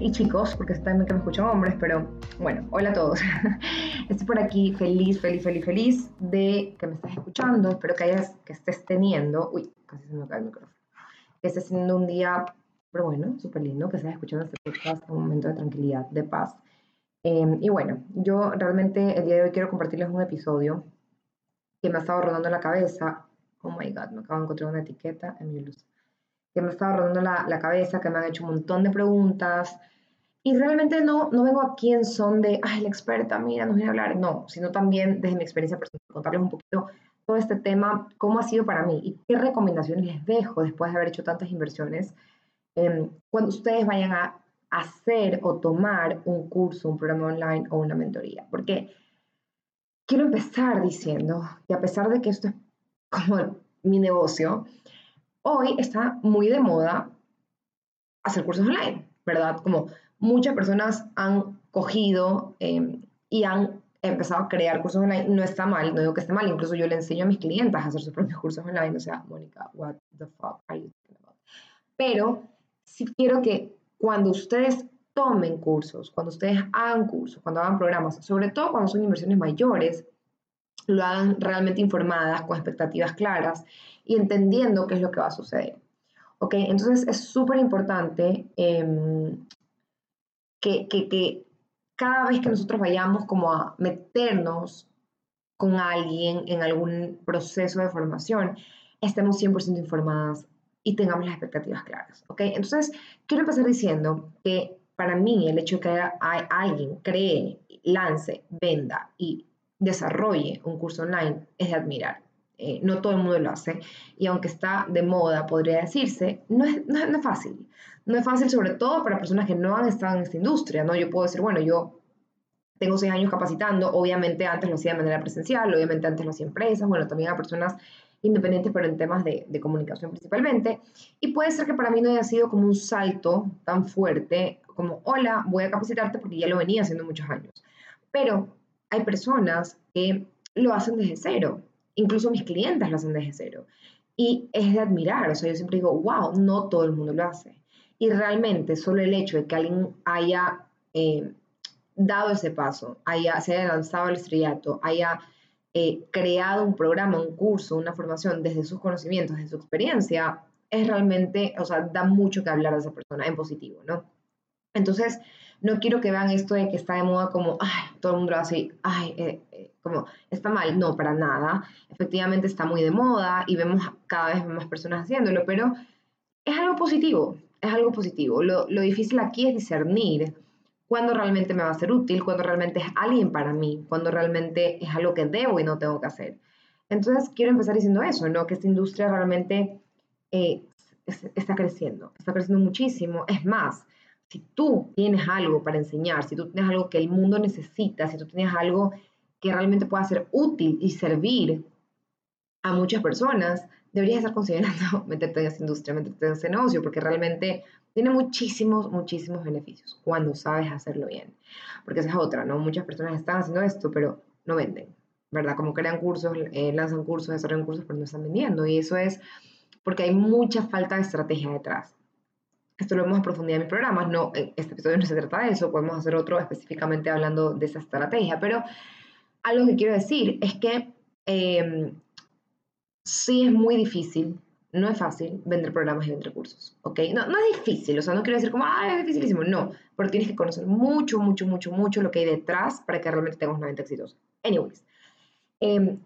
y chicos, porque también que me escuchan hombres, pero bueno, hola a todos. Estoy por aquí feliz, feliz, feliz, feliz de que me estés escuchando. Espero que hayas, que estés teniendo, uy, casi se me cae el micrófono, que estés teniendo un día, pero bueno, súper lindo, que estés escuchando este podcast un momento de tranquilidad, de paz. Em, y bueno, yo realmente el día de hoy quiero compartirles un episodio que me ha estado rodando la cabeza. Oh my god, me acabo de encontrar una etiqueta en mi luz que me estaba rodando la, la, cabeza, que me han hecho un montón de preguntas. Y realmente no, no vengo aquí en son de, ay, la experta, mira, nos viene a hablar. No, sino también desde mi experiencia personal, contarles un poquito todo este tema, cómo ha sido para mí y qué recomendaciones les dejo después de haber hecho tantas inversiones eh, cuando ustedes vayan a hacer o tomar un curso, un programa online o una mentoría. Porque quiero empezar diciendo que a pesar de que esto es como mi negocio, hoy está muy de moda hacer cursos online, ¿verdad? Como muchas personas han cogido em, y han empezado a crear cursos online. No está mal, no digo que esté mal, incluso yo le enseño a mis clientes a hacer sus propios cursos online. O sea, Mónica, what the fuck are you talking? Pero sí quiero que cuando ustedes tomen cursos, cuando ustedes hagan cursos, cuando hagan programas, sobre todo cuando son inversiones mayores, lo hagan realmente informadas, con expectativas claras y entendiendo qué es lo que va a suceder. ¿Ok? Entonces es súper importante em, que, que, cada vez que nosotros vayamos como a meternos con alguien en algún proceso de formación, estemos 100% informadas y tengamos las expectativas claras. ¿Ok? Entonces, quiero empezar diciendo que para mí el hecho de que alguien cree, lance, venda y desarrolle un curso online es de admirar. Eh, no todo el mundo lo hace y aunque está de moda, podría decirse, no es, no, es fácil. No es fácil sobre todo para personas que no han estado en esta industria, ¿no? Yo puedo decir, bueno, yo tengo seis años capacitando, obviamente antes lo hacía de manera presencial, obviamente antes lo hacía en empresas, bueno, también a personas independientes, pero en temas de, de, comunicación principalmente. Y puede ser que para mí no haya sido como un salto tan fuerte como, hola, voy a capacitarte porque ya lo venía haciendo muchos años. Pero hay personas que lo hacen desde cero, incluso mis clientes lo hacen desde cero. Y es de admirar, o sea, yo siempre digo, wow, no todo el mundo lo hace. Y realmente solo el hecho de que alguien haya eh, dado ese paso, haya, se haya lanzado al estrellato, haya eh, creado un programa, un curso, una formación desde sus conocimientos, desde su experiencia, es realmente, o sea, da mucho que hablar de esa persona en positivo, ¿no? Entonces, no quiero que vean esto de que está de moda como, ay, todo el mundo hace, ay, eh, eh, como, está mal. No, para nada. Efectivamente está muy de moda y vemos cada vez más personas haciéndolo, pero es algo positivo, es algo positivo. Lo, lo difícil aquí es discernir cuándo realmente me va a ser útil, cuándo realmente es alguien para mí, cuándo realmente es algo que debo y no tengo que hacer. Entonces, quiero empezar diciendo eso, ¿no? Que esta industria realmente eh, está creciendo, está creciendo muchísimo. Es más, si tú tienes algo para enseñar, si tú tienes algo que el mundo necesita, si tú tienes algo que realmente pueda ser útil y servir a muchas personas, deberías estar considerando meterte en esa industria, meterte en ese negocio, porque realmente tiene muchísimos, muchísimos beneficios cuando sabes hacerlo bien. Porque esa es otra, ¿no? Muchas personas están haciendo esto, pero no venden, ¿verdad? Como crean cursos, eh, lanzan cursos, desarrollan cursos, pero no están vendiendo. Y eso es porque hay mucha falta de estrategia detrás. Esto lo vemos a profundidad en mis programas, no, este episodio no se trata de eso, podemos hacer otro específicamente hablando de esa estrategia, pero algo que quiero decir es que eh, sí es muy difícil, no es fácil vender programas y vender cursos, ¿ok? No, no es difícil, o sea, no quiero decir como, ah, es dificilísimo, no, pero tienes que conocer mucho, mucho, mucho, mucho lo que hay detrás para que realmente tengas una venta exitosa. Anyways, eh,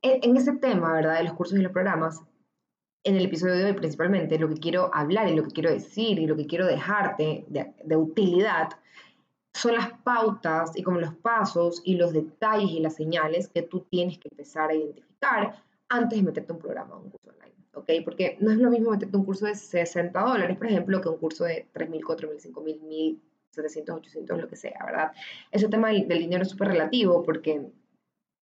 en ese tema, ¿verdad? De los cursos y los programas, en el episodio de hoy principalmente lo que quiero hablar y lo que quiero decir y lo que quiero dejarte de, utilidad son las pautas y como los pasos y los detalles y las señales que tú tienes que empezar a identificar antes de meterte un programa o un curso online, ¿ok? Porque no es lo mismo meterte un curso de 60 dólares, por ejemplo, que un curso de 3.000, 4.000, 5.000, 1.700, 800, lo que sea, ¿verdad? Ese tema del, del dinero es súper relativo porque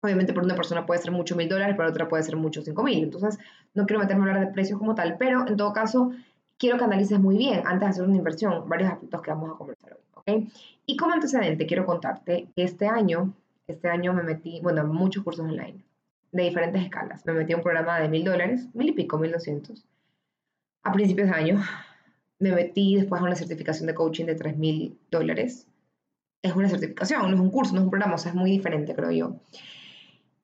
Obviamente por una persona puede ser mucho mil dólares, para otra puede ser mucho cinco mil. Entonces, no quiero meterme a hablar de precios como tal, pero en todo caso, quiero que analices muy bien antes de hacer una inversión varios aspectos que vamos a conversar hoy. ¿ok? Y como antecedente, quiero contarte que este año, este año me metí, bueno, muchos cursos online de diferentes escalas. Me metí a un programa de mil dólares, mil y pico, mil doscientos, a principios de año. me metí después a una certificación de coaching de 3 mil dólares. Es una certificación, no es un curso, no es un programa, o sea, es muy diferente, creo yo.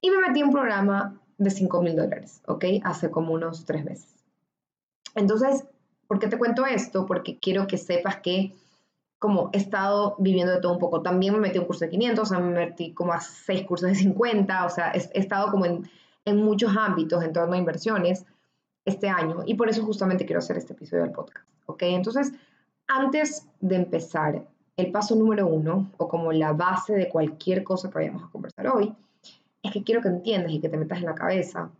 Y me metí un programa de 5 mil dólares, ¿ok? Hace como unos tres meses. Entonces, ¿por qué te cuento esto? Porque quiero que sepas que como he estado viviendo de todo un poco. También me metí un curso de 500, o sea, me metí como a seis cursos de 50, o sea, he, he estado como en, en muchos ámbitos en torno a inversiones este año y por eso justamente quiero hacer este episodio del podcast. ¿Ok? Entonces, antes de empezar, el paso número uno, o como la base de cualquier cosa que vayamos a conversar hoy, es que quiero que entiendas y que te metas en la cabeza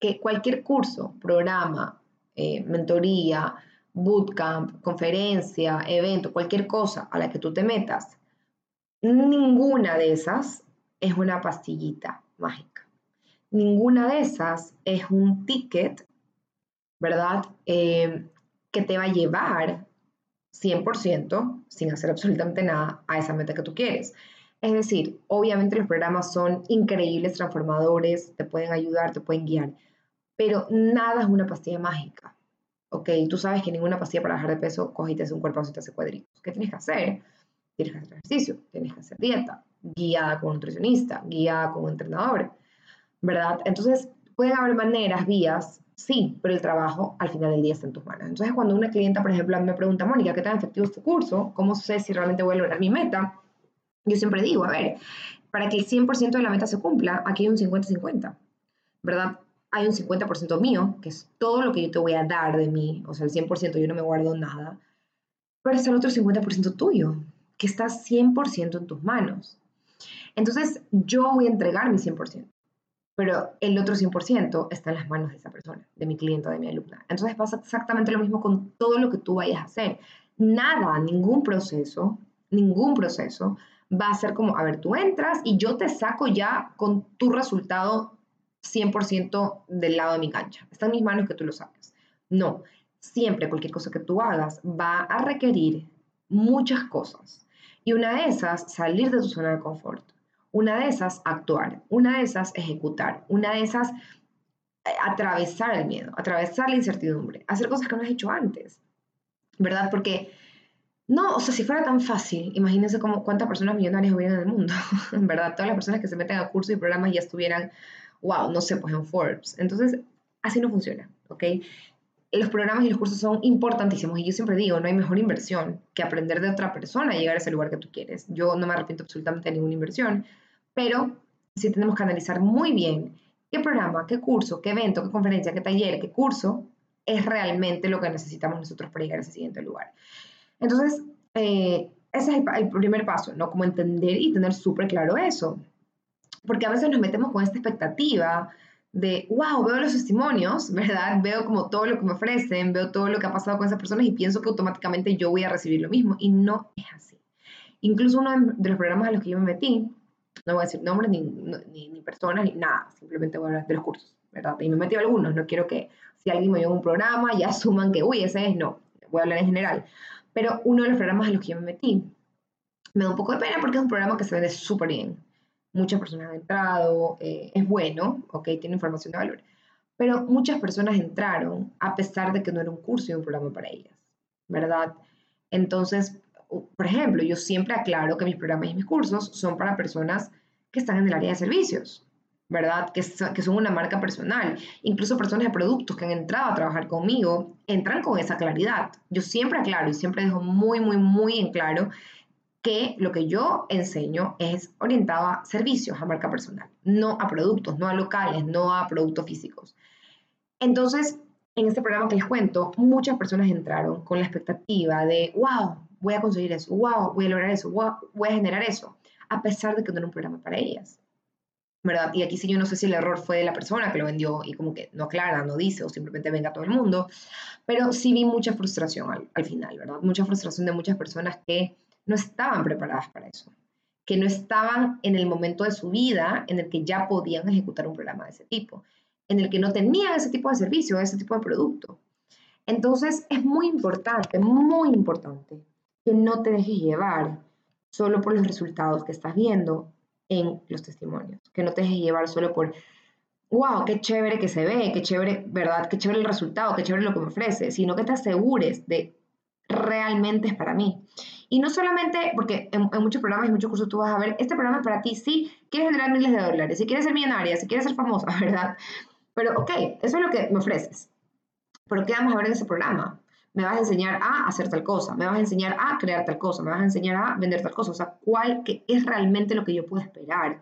que cualquier curso, programa, eh, mentoría, bootcamp, conferencia, evento, cualquier cosa a la que tú te metas, ninguna de esas es una pastillita mágica. Ninguna de esas es un ticket, ¿verdad? Eh, que te va a llevar 100% sin hacer absolutamente nada a esa meta que tú quieres. Es decir, obviamente los programas son increíbles, transformadores, te pueden ayudar, te pueden guiar, pero nada es una pastilla mágica. Ok, tú sabes que ninguna pastilla para bajar de peso coge y te hace un cuerpo, te hace cuadritos. ¿Qué tienes que hacer? Tienes que hacer ejercicio, tienes que hacer dieta, guiada con un nutricionista, guiada con un entrenador, ¿verdad? Entonces, pueden haber maneras, vías Sí, pero el trabajo al final del día está en tus manos. Entonces, cuando una clienta, por ejemplo, me pregunta, Mónica, ¿qué tan efectivo es este curso? ¿Cómo sé si realmente voy a lograr mi meta? Yo siempre digo, a ver, para que el 100% de la meta se cumpla, aquí hay un 50-50, ¿verdad? Hay un 50% mío, que es todo lo que yo te voy a dar de mí, o sea, el 100% yo no me guardo nada, pero está el otro 50% tuyo, que está 100% en tus manos. Entonces, yo voy a entregar mi 100% pero el otro 100% está en las manos de esa persona, de mi cliente, de mi alumna. Entonces pasa exactamente lo mismo con todo lo que tú vayas a hacer. Nada, ningún proceso, ningún proceso va a ser como, a ver, tú entras y yo te saco ya con tu resultado 100% del lado de mi cancha. Está en mis manos que tú lo saques. No, siempre cualquier cosa que tú hagas va a requerir muchas cosas. Y una de esas, salir de tu zona de confort una de esas, actuar. Una de esas, ejecutar. Una de esas, eh, atravesar el miedo, atravesar la incertidumbre, hacer cosas que no has hecho antes. ¿Verdad? Porque, no, o sea, si fuera tan fácil, imagínense cómo, cuántas personas millonarias hubieran en el mundo. ¿Verdad? Todas las personas que se meten a cursos y programas ya estuvieran, wow, no sé, pues en Forbes. Entonces, así no funciona, ¿ok? los programas y los cursos son importantísimos y yo siempre digo, no hay mejor inversión que aprender de otra persona a llegar a ese lugar que tú quieres. Yo no me arrepiento absolutamente de ninguna inversión, pero sí tenemos que analizar muy bien qué programa, qué curso, qué evento, qué conferencia, qué taller, qué curso es realmente lo que necesitamos nosotros para llegar a ese siguiente lugar. Entonces, eh, ese es el, el, primer paso, ¿no? Como entender y tener súper claro eso. Porque a veces nos metemos con esta expectativa de, wow, veo los testimonios, ¿verdad? Veo como todo lo que me ofrecen, veo todo lo que ha pasado con esas personas y pienso que automáticamente yo voy a recibir lo mismo. Y no es así. Incluso uno de los programas a los que yo me metí, no voy a decir nombres ni, ni, ni, personas ni nada, simplemente voy a hablar de los cursos, ¿verdad? Y me metí a algunos, no quiero que si alguien me dio un programa ya asuman que, uy, ese es, no, voy a hablar en general. Pero uno de los programas a los que me metí, me da un poco de pena porque es un programa que se vende súper bien. Muchas personas han entrado, eh, es bueno, ok, tiene información de valor. Pero muchas personas entraron a pesar de que no era un curso y un programa para ellas, ¿verdad? Entonces, por ejemplo, yo siempre aclaro que mis programas y mis cursos son para personas que están en el área de servicios, ¿verdad? Que, son una marca personal. Incluso personas de productos que han entrado a trabajar conmigo entran con esa claridad. Yo siempre aclaro y siempre dejo muy, muy, muy en claro que lo que yo enseño es orientado a servicios, a marca personal, no a productos, no a locales, no a productos físicos. Entonces, en este programa que les cuento, muchas personas entraron con la expectativa de, wow, voy a conseguir eso, wow, voy a lograr eso, wow, voy a generar eso, a pesar de que no era un programa para ellas. ¿Verdad? Y aquí sí yo no sé si el error fue de la persona que lo vendió y como que no aclara, no dice o simplemente venga todo el mundo, pero sí vi mucha frustración al, al final, ¿verdad? Mucha frustración de muchas personas que no estaban preparadas para eso, que no estaban en el momento de su vida en el que ya podían ejecutar un programa de ese tipo, en el que no tenían ese tipo de servicio, ese tipo de producto. Entonces es muy importante, muy importante que no te dejes llevar solo por los resultados que estás viendo en los testimonios, que no te dejes llevar solo por, wow, qué chévere que se ve, qué chévere, ¿verdad? Qué chévere el resultado, qué chévere lo que me ofrece, sino que te asegures de realmente es para mí. Y no solamente, porque en, muchos programas y muchos cursos tú vas a ver, este programa es para ti, sí, quieres generar miles de dólares, si quieres ser millonaria, si quieres ser famosa, ¿verdad? Pero, ok, eso es lo que me ofreces. Pero ¿qué vamos a ver en ese programa? Me vas a enseñar a hacer tal cosa, me vas a enseñar a crear tal cosa, me vas a enseñar a vender tal cosa. O sea, ¿cuál que es realmente lo que yo puedo esperar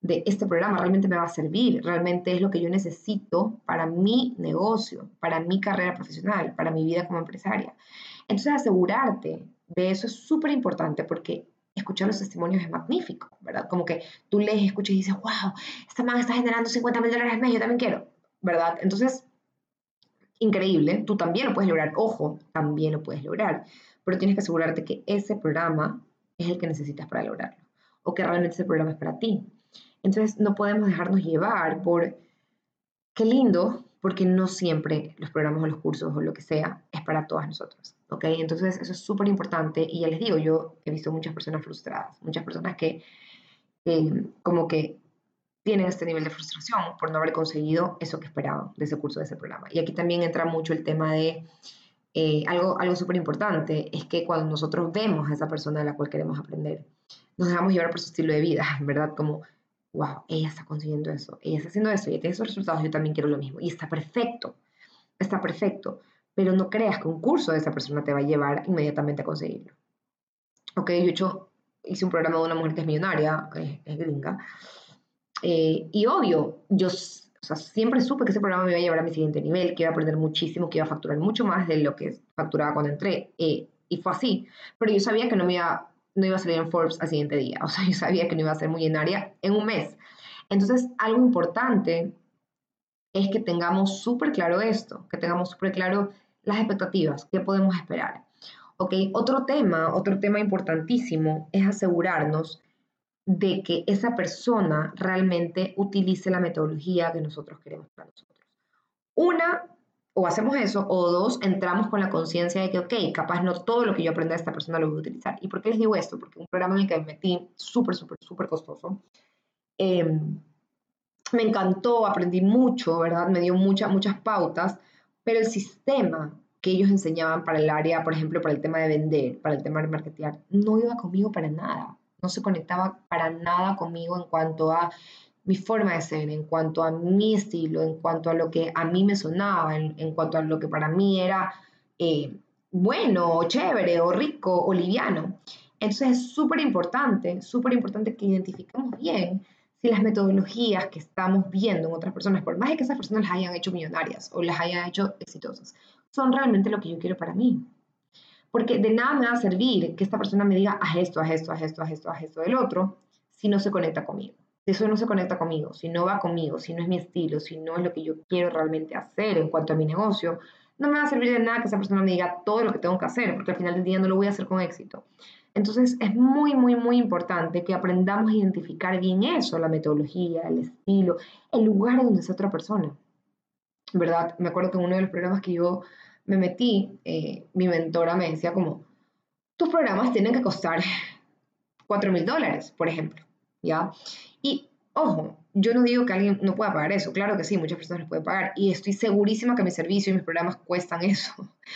de este programa? ¿Realmente me va a servir? ¿Realmente es lo que yo necesito para mi negocio, para mi carrera profesional, para mi vida como empresaria? Entonces, asegurarte de eso es súper importante porque escuchar los testimonios es magnífico, ¿verdad? Como que tú lees, escuchas y dices, wow, esta man está generando 50 mil dólares al mes, yo también quiero, ¿verdad? Entonces, increíble, tú también lo puedes lograr, ojo, también lo puedes lograr, pero tienes que asegurarte que ese programa es el que necesitas para lograrlo, o que realmente ese programa es para ti. Entonces, no podemos dejarnos llevar por, qué lindo, porque no siempre los programas o los cursos o lo que sea es para todas nosotras. ¿ok? Entonces eso es súper importante y ya les digo, yo he visto muchas personas frustradas, muchas personas que como que tienen este nivel de frustración por no haber conseguido eso que esperaban de ese curso, de ese programa. Y aquí también entra mucho el tema de eh, algo, algo súper importante, es que cuando nosotros vemos a esa persona de la cual queremos aprender, nos dejamos llevar por su estilo de vida, ¿verdad? Como wow, ella está consiguiendo eso, ella está haciendo eso, ella tiene esos resultados, yo también quiero lo mismo. Y está perfecto, está perfecto, pero no creas que un curso de esa persona te va a llevar inmediatamente a conseguirlo. Ok, yo hecho, hice un programa de una mujer que es millonaria, es, es gringa, eh, y obvio, yo o sea, siempre supe que ese programa me iba a llevar a mi siguiente nivel, que iba a aprender muchísimo, que iba a facturar mucho más de lo que facturaba cuando entré. Eh, y fue así. Pero yo sabía que no me iba no iba a salir en Forbes al siguiente día. O sea, yo sabía que no iba a ser millonaria en un mes. Entonces, algo importante es que tengamos súper claro esto, que tengamos súper claro las expectativas, qué podemos esperar. Ok, otro tema, otro tema importantísimo es asegurarnos de que esa persona realmente utilice la metodología que nosotros queremos para nosotros. Una, o hacemos eso, o dos, entramos con la conciencia de que, ok, capaz no todo lo que yo aprenda de esta persona lo voy a utilizar. ¿Y por qué les digo esto? Porque un programa en el que me metí súper, súper, súper costoso. Em, me encantó, aprendí mucho, ¿verdad? Me dio muchas, muchas pautas, pero el sistema que ellos enseñaban para el área, por ejemplo, para el tema de vender, para el tema de marketear, no iba conmigo para nada. No se conectaba para nada conmigo en cuanto a mi forma de ser, en cuanto a mi estilo, en cuanto a lo que a mí me sonaba, en, cuanto a lo que para mí era eh, bueno, o chévere, o rico, o liviano. Entonces es súper importante, súper importante que identifiquemos bien si las metodologías que estamos viendo en otras personas, por más de que esas personas las hayan hecho millonarias o las hayan hecho exitosas, son realmente lo que yo quiero para mí. Porque de nada me va a servir que esta persona me diga, haz esto, haz esto, haz esto, haz esto, haz esto del otro, si no se conecta conmigo si eso no se conecta conmigo, si no va conmigo, si no es mi estilo, si no es lo que yo quiero realmente hacer en cuanto a mi negocio, no me va a servir de nada que esa persona me diga todo lo que tengo que hacer, porque al final del día no lo voy a hacer con éxito. Entonces es muy, muy, muy importante que aprendamos a identificar bien eso, la metodología, el estilo, el lugar donde es otra persona. ¿Verdad? Me acuerdo que en uno de los programas que yo me metí, eh, mi mentora me decía como, tus programas tienen que costar 4 mil dólares, por ejemplo. ¿ya? Y ojo, yo no digo que alguien no pueda pagar eso, claro que sí, muchas personas pueden pagar y estoy segurísima que mi servicio y mis programas cuestan eso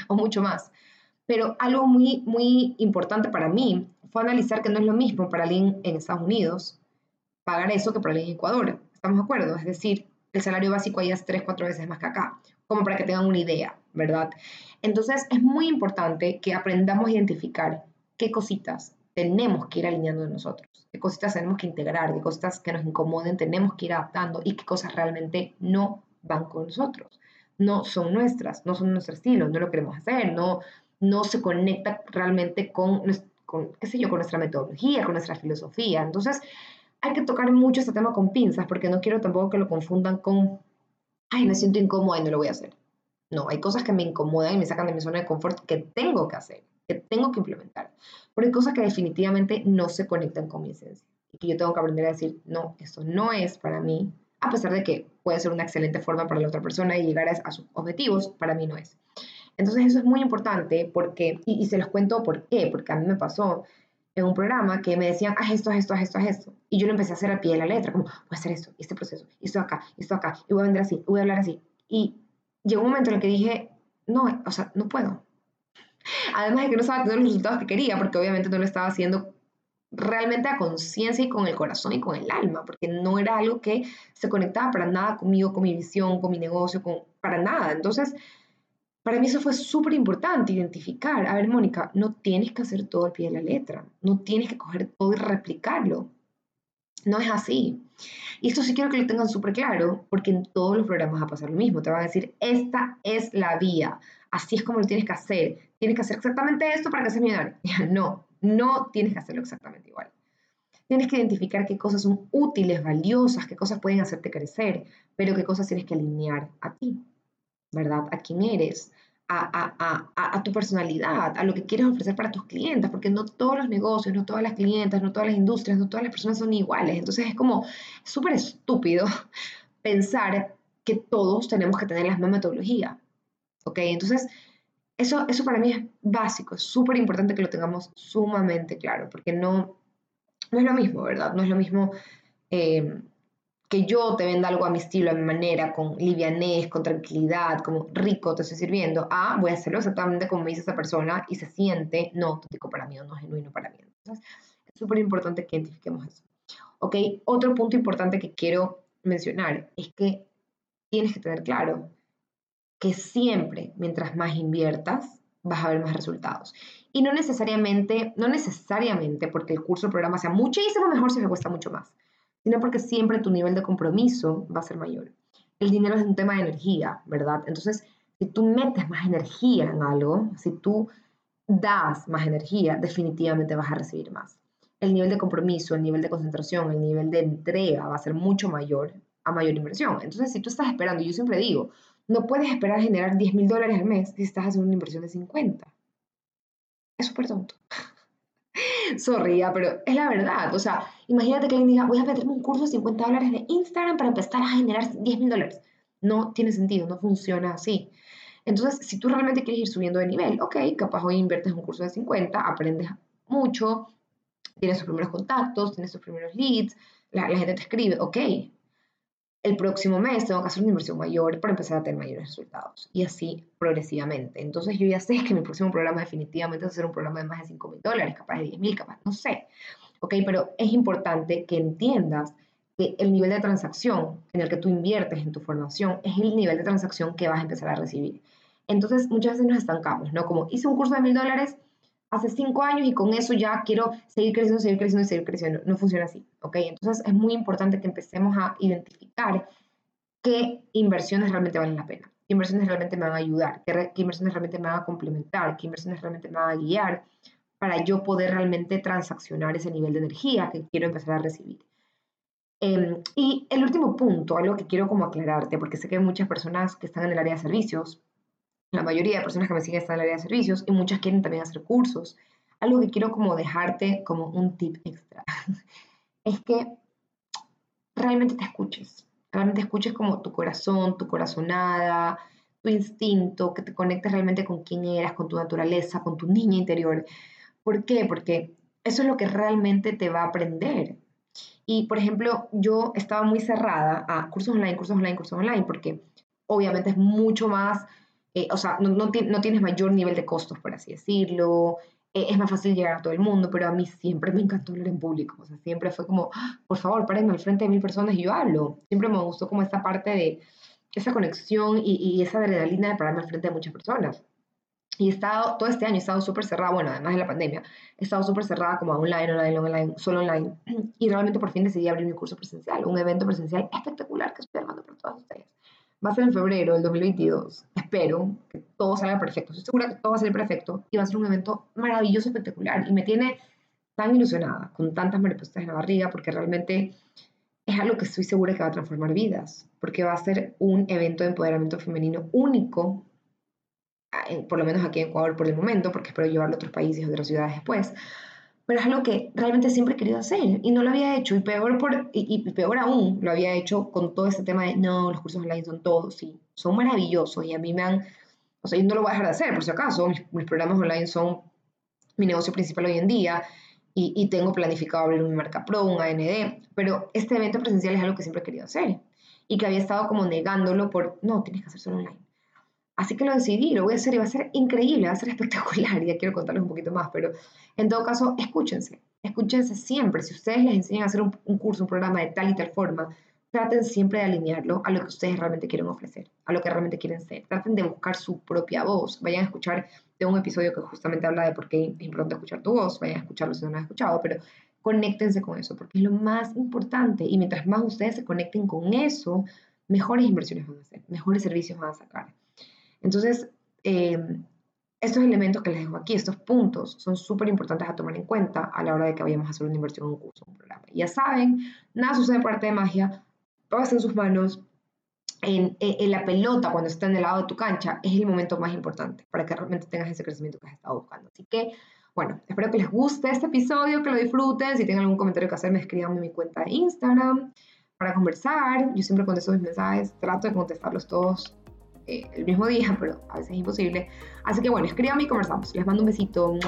o mucho más. Pero algo muy, muy importante para mí fue analizar que no es lo mismo para alguien en Estados Unidos pagar eso que para alguien en Ecuador. ¿Estamos de acuerdo? Es decir, el salario básico allá es tres, cuatro veces más que acá, como para que tengan una idea, ¿verdad? Entonces es muy importante que aprendamos a identificar qué cositas tenemos que ir alineando nosotros qué cositas tenemos que integrar, qué cosas que nos incomoden tenemos que ir adaptando y qué cosas realmente no van con nosotros, no son nuestras, no son nuestro estilo, no lo queremos hacer, no, no se conecta realmente con, con, qué sé yo, con nuestra metodología, con nuestra filosofía. Entonces, hay que tocar mucho este tema con pinzas porque no quiero tampoco que lo confundan con, ay, me siento incómoda y no lo voy a hacer. No, hay cosas que me incomodan y me sacan de mi zona de confort que tengo que hacer que tengo que implementar. Pero hay cosas que definitivamente no se conectan con mi esencia y que yo tengo que aprender a decir, no, esto no es para mí, a pesar de que puede ser una excelente forma para la otra persona y llegar a, sus objetivos, para mí no es. Entonces eso es muy importante porque, y, se los cuento por qué, porque a mí me pasó, en un programa que me decían, haz esto, haz esto, haz esto, haz esto. Y yo lo empecé a hacer a pie de la letra, como, voy a hacer esto, este proceso, esto acá, esto acá, y voy a vender así, voy a hablar así. Y llegó un momento en el que dije, no, o sea, no puedo. Además de que no estaba teniendo los resultados que quería, porque obviamente no lo estaba haciendo realmente a conciencia y con el corazón y con el alma, porque no era algo que se conectaba para nada conmigo, con mi visión, con mi negocio, con, para nada. Entonces, para mí eso fue súper importante, identificar, a ver, Mónica, no tienes que hacer todo al pie de la letra, no tienes que coger todo y replicarlo. No es así. Y esto sí quiero que lo tengan súper claro, porque en todos los programas va a pasar lo mismo. Te van a decir, esta es la vía, así es como lo tienes que hacer. Tienes que hacer exactamente esto para que seas millonario. No, no tienes que hacerlo exactamente igual. Tienes que identificar qué cosas son útiles, valiosas, qué cosas pueden hacerte crecer, pero qué cosas tienes que alinear a ti, ¿verdad? A quién eres, a, tu personalidad, a lo que quieres ofrecer para tus clientes, porque no todos los negocios, no todas las clientas, no todas las industrias, no todas las personas son iguales. Entonces es como súper estúpido pensar que todos tenemos que tener la misma metodología. ¿Ok? Entonces, eso, eso para mí es básico, es súper importante que lo tengamos sumamente claro, porque no, no es lo mismo, ¿verdad? No es lo mismo eh, que yo te venda algo a mi estilo, a mi manera, con livianez, con tranquilidad, como rico te estoy sirviendo, ah, voy a hacerlo exactamente como me dice esa persona y se siente no auténtico para mí o no genuino para mí. Entonces, es súper importante que identifiquemos eso. Ok, otro punto importante que quiero mencionar es que tienes que tener claro que siempre, mientras más inviertas, vas a ver más resultados. Y no necesariamente, no necesariamente porque el curso o programa sea muchísimo mejor si me cuesta mucho más sino porque siempre tu nivel de compromiso va a ser mayor. El dinero es un tema de energía, ¿verdad? Entonces, si tú metes más energía en algo, si tú das más energía, definitivamente vas a recibir más. El nivel de compromiso, el nivel de concentración, el nivel de entrega va a ser mucho mayor a mayor inversión. Entonces, si tú estás esperando, yo siempre digo, no puedes esperar generar 10 mil dólares al mes si estás haciendo una inversión de 50. Es súper tonto. Sorry, pero es la verdad. O sea, imagínate que alguien diga, voy a meterme un curso de 50 dólares de Instagram para empezar a generar 10 mil dólares. No tiene sentido, no funciona así. Entonces, si tú realmente quieres ir subiendo de nivel, ok, capaz hoy inviertes un curso de 50, aprendes mucho, tienes tus primeros contactos, tienes tus primeros leads, la, la gente te escribe, ok, el próximo mes tengo que hacer una inversión mayor para empezar a tener mayores resultados. Y así progresivamente. Entonces yo ya sé que mi próximo programa definitivamente va a ser un programa de más de 5 mil dólares, capaz de 10 mil, capaz, no sé. ¿Ok? Pero es importante que entiendas que el nivel de transacción en el que tú inviertes en tu formación es el nivel de transacción que vas a empezar a recibir. Entonces muchas veces nos estancamos, ¿no? Como hice un curso de mil dólares, hace cinco años y con eso ya quiero seguir creciendo, seguir creciendo seguir creciendo. No funciona así, ¿ok? Entonces es muy importante que empecemos a identificar qué inversiones realmente valen la pena, qué inversiones realmente me van a ayudar, qué, inversiones realmente me van a complementar, qué inversiones realmente me van a guiar para yo poder realmente transaccionar ese nivel de energía que quiero empezar a recibir. Em, y el último punto, algo que quiero como aclararte, porque sé que hay muchas personas que están en el área de servicios la mayoría de personas que me siguen están en el área de servicios y muchas quieren también hacer cursos. Algo que quiero como dejarte como un tip extra es que realmente te escuches, realmente escuches como tu corazón, tu corazonada, tu instinto, que te conectes realmente con quién eras, con tu naturaleza, con tu niña interior. ¿Por qué? Porque eso es lo que realmente te va a aprender. Y, por ejemplo, yo estaba muy cerrada a cursos online, cursos online, cursos online, porque obviamente es mucho más eh, o sea, no, no, tienes mayor nivel de costos, por así decirlo, eh, es más fácil llegar a todo el mundo, pero a mí siempre me encantó hablar en público, o sea, siempre fue como, ah, por favor, párenme al frente de mil personas y yo hablo. Siempre me gustó como esa parte de esa conexión y, y esa adrenalina de pararme al frente de muchas personas. Y he estado, todo este año he estado súper cerrada, bueno, además de la pandemia, he estado súper cerrada como online, online, online, solo online. Y realmente por fin decidí abrir mi curso presencial, un evento presencial espectacular que estoy armando para todos ustedes va a ser en febrero del 2022. Espero que todo salga perfecto. Estoy segura que todo va a salir perfecto y va a ser un evento maravilloso, espectacular. Y me tiene tan ilusionada, con tantas mariposas en la barriga, porque realmente es algo que estoy segura que va a transformar vidas, porque va a ser un evento de empoderamiento femenino único, por lo menos aquí en Ecuador por el momento, porque espero llevarlo a otros países y otras ciudades después pero es algo que realmente siempre he querido hacer y no lo había hecho y peor, por, y, peor aún lo había hecho con todo este tema de no, los cursos online son todos, sí, son maravillosos y a mí me han, o sea, yo no lo voy a dejar de hacer por si acaso, mis, programas online son mi negocio principal hoy en día y, tengo planificado abrir un marca pro, un AND, pero este evento presencial es algo que siempre he querido hacer y que había estado como negándolo por, no, tienes que hacer solo online. Así que lo decidí, lo voy a hacer y va a ser increíble, va a ser espectacular. Ya quiero contarles un poquito más, pero en todo caso, escúchense, escúchense siempre. Si ustedes les enseñan a hacer un, un curso, un programa de tal y tal forma, traten siempre de alinearlo a lo que ustedes realmente quieren ofrecer, a lo que realmente quieren ser. Traten de buscar su propia voz. Vayan a escuchar de un episodio que justamente habla de por qué es importante escuchar tu voz. Vayan a escucharlo si no lo han escuchado, pero conéctense con eso, porque es lo más importante. Y mientras más ustedes se conecten con eso, mejores inversiones van a hacer, mejores servicios van a sacar. Entonces, eh, estos elementos que les dejo aquí, estos puntos, son súper importantes a tomar en cuenta a la hora de que vayamos a hacer una inversión en un curso, un programa. ya saben, nada sucede por arte de magia, todo en sus manos, en, en, la pelota cuando está en el lado de tu cancha, es el momento más importante para que realmente tengas ese crecimiento que has estado buscando. Así que, bueno, espero que les guste este episodio, que lo disfruten. Si tienen algún comentario que hacer, me escriban en mi cuenta de Instagram para conversar. Yo siempre contesto mis mensajes, trato de contestarlos todos eh, el mismo día, pero a veces es imposible. Así que bueno, escríbanme y conversamos. Les mando un besito.